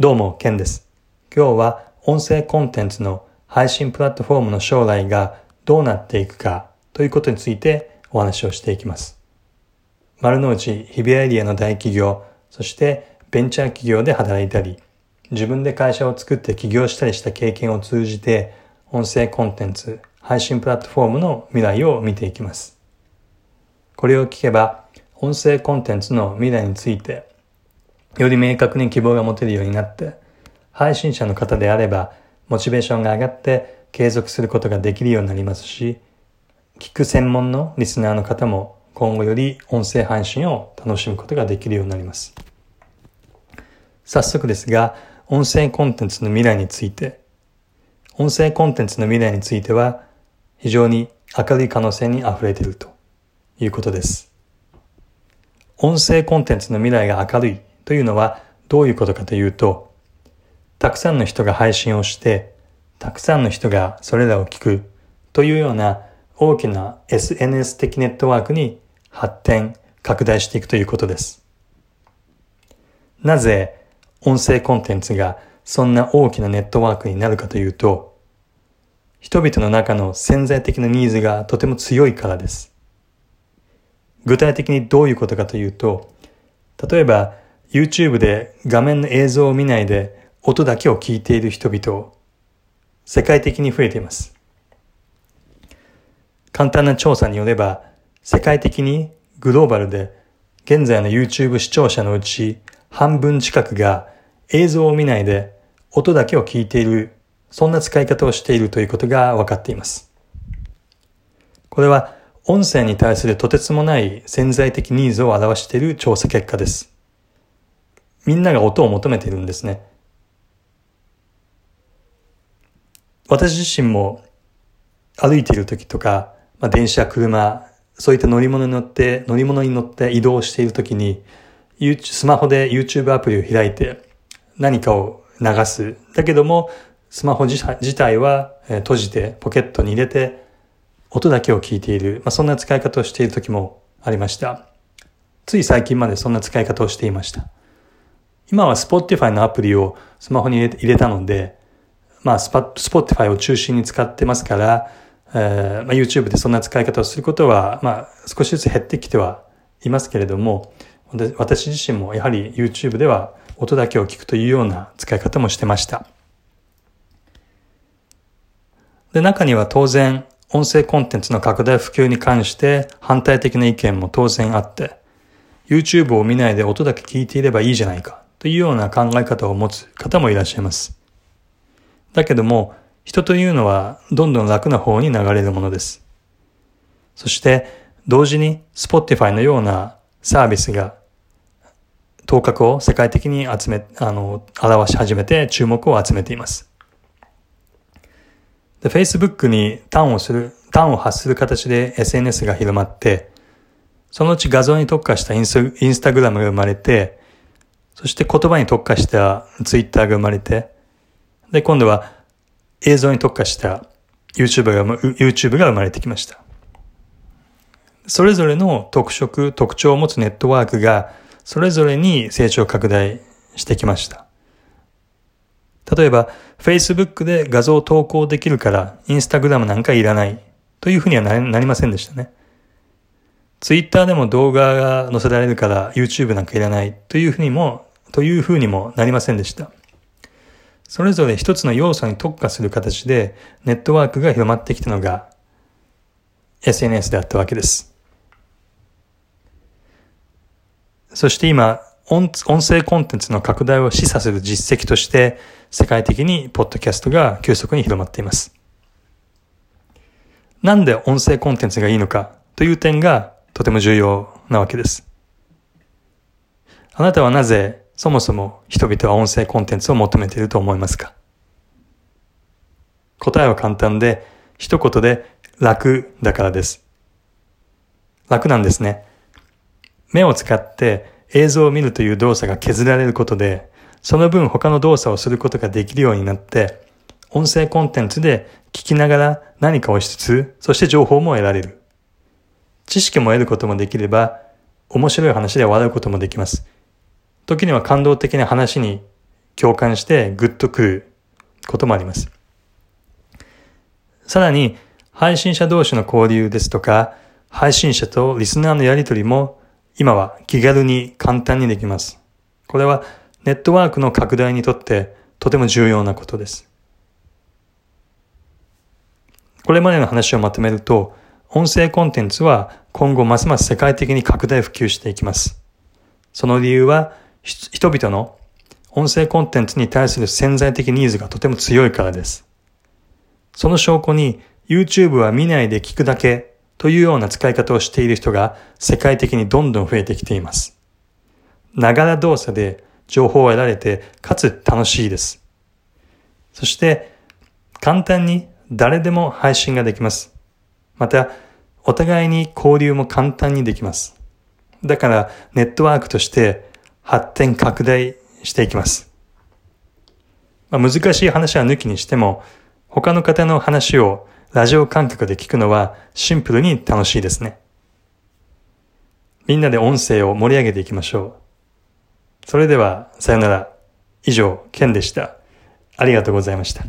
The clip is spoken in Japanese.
どうも、ケンです。今日は音声コンテンツの配信プラットフォームの将来がどうなっていくかということについてお話をしていきます。丸の内日比谷エリアの大企業、そしてベンチャー企業で働いたり、自分で会社を作って起業したりした経験を通じて、音声コンテンツ、配信プラットフォームの未来を見ていきます。これを聞けば、音声コンテンツの未来についてより明確に希望が持てるようになって、配信者の方であれば、モチベーションが上がって継続することができるようになりますし、聞く専門のリスナーの方も今後より音声配信を楽しむことができるようになります。早速ですが、音声コンテンツの未来について、音声コンテンツの未来については、非常に明るい可能性に溢れているということです。音声コンテンツの未来が明るいというのはどういうことかというと、たくさんの人が配信をして、たくさんの人がそれらを聞くというような大きな SNS 的ネットワークに発展、拡大していくということです。なぜ音声コンテンツがそんな大きなネットワークになるかというと、人々の中の潜在的なニーズがとても強いからです。具体的にどういうことかというと、例えば YouTube で画面の映像を見ないで音だけを聞いている人々、世界的に増えています。簡単な調査によれば、世界的にグローバルで現在の YouTube 視聴者のうち半分近くが映像を見ないで音だけを聞いている、そんな使い方をしているということが分かっています。これは音声に対するとてつもない潜在的ニーズを表している調査結果です。みんなが音を求めているんですね。私自身も歩いている時とか、まあ、電車、車、そういった乗り物に乗って、乗り物に乗って移動している時に、スマホで YouTube アプリを開いて何かを流す。だけども、スマホ自体は閉じてポケットに入れて音だけを聞いている。まあ、そんな使い方をしている時もありました。つい最近までそんな使い方をしていました。今は Spotify のアプリをスマホに入れたので、まあ、Spotify を中心に使ってますから、えーまあ、YouTube でそんな使い方をすることは、まあ、少しずつ減ってきてはいますけれども、私自身もやはり YouTube では音だけを聞くというような使い方もしてました。で、中には当然、音声コンテンツの拡大普及に関して反対的な意見も当然あって、YouTube を見ないで音だけ聞いていればいいじゃないか。というような考え方を持つ方もいらっしゃいます。だけども、人というのはどんどん楽な方に流れるものです。そして、同時に Spotify のようなサービスが頭角を世界的に集め、あの、表し始めて注目を集めています。で、Facebook に端をする、端を発する形で SNS が広まって、そのうち画像に特化したインスタグラムが生まれて、そして言葉に特化したツイッターが生まれて、で、今度は映像に特化した YouTube が、YouTube が生まれてきました。それぞれの特色、特徴を持つネットワークが、それぞれに成長拡大してきました。例えば、Facebook で画像を投稿できるから、Instagram なんかいらないというふうにはなりませんでしたね。Twitter でも動画が載せられるから YouTube なんかいらないというふうにもというふうにもなりませんでした。それぞれ一つの要素に特化する形でネットワークが広まってきたのが SNS であったわけです。そして今、音声コンテンツの拡大を示唆する実績として世界的にポッドキャストが急速に広まっています。なんで音声コンテンツがいいのかという点がとても重要なわけです。あなたはなぜそもそも人々は音声コンテンツを求めていると思いますか？答えは簡単で、一言で楽だからです。楽なんですね。目を使って映像を見るという動作が削られることで、その分他の動作をすることができるようになって、音声コンテンツで聞きながら何かをしつつ、そして情報も得られる。知識も得ることもできれば、面白い話で笑うこともできます。時には感動的な話に共感してグッとくることもあります。さらに、配信者同士の交流ですとか、配信者とリスナーのやりとりも今は気軽に簡単にできます。これはネットワークの拡大にとってとても重要なことです。これまでの話をまとめると、音声コンテンツは今後ますます世界的に拡大普及していきます。その理由は、人々の音声コンテンツに対する潜在的ニーズがとても強いからです。その証拠に YouTube は見ないで聞くだけというような使い方をしている人が世界的にどんどん増えてきています。ながら動作で情報を得られて、かつ楽しいです。そして、簡単に誰でも配信ができます。また、お互いに交流も簡単にできます。だから、ネットワークとして発展拡大していきます。まあ、難しい話は抜きにしても、他の方の話をラジオ感覚で聞くのはシンプルに楽しいですね。みんなで音声を盛り上げていきましょう。それでは、さよなら。以上、ケンでした。ありがとうございました。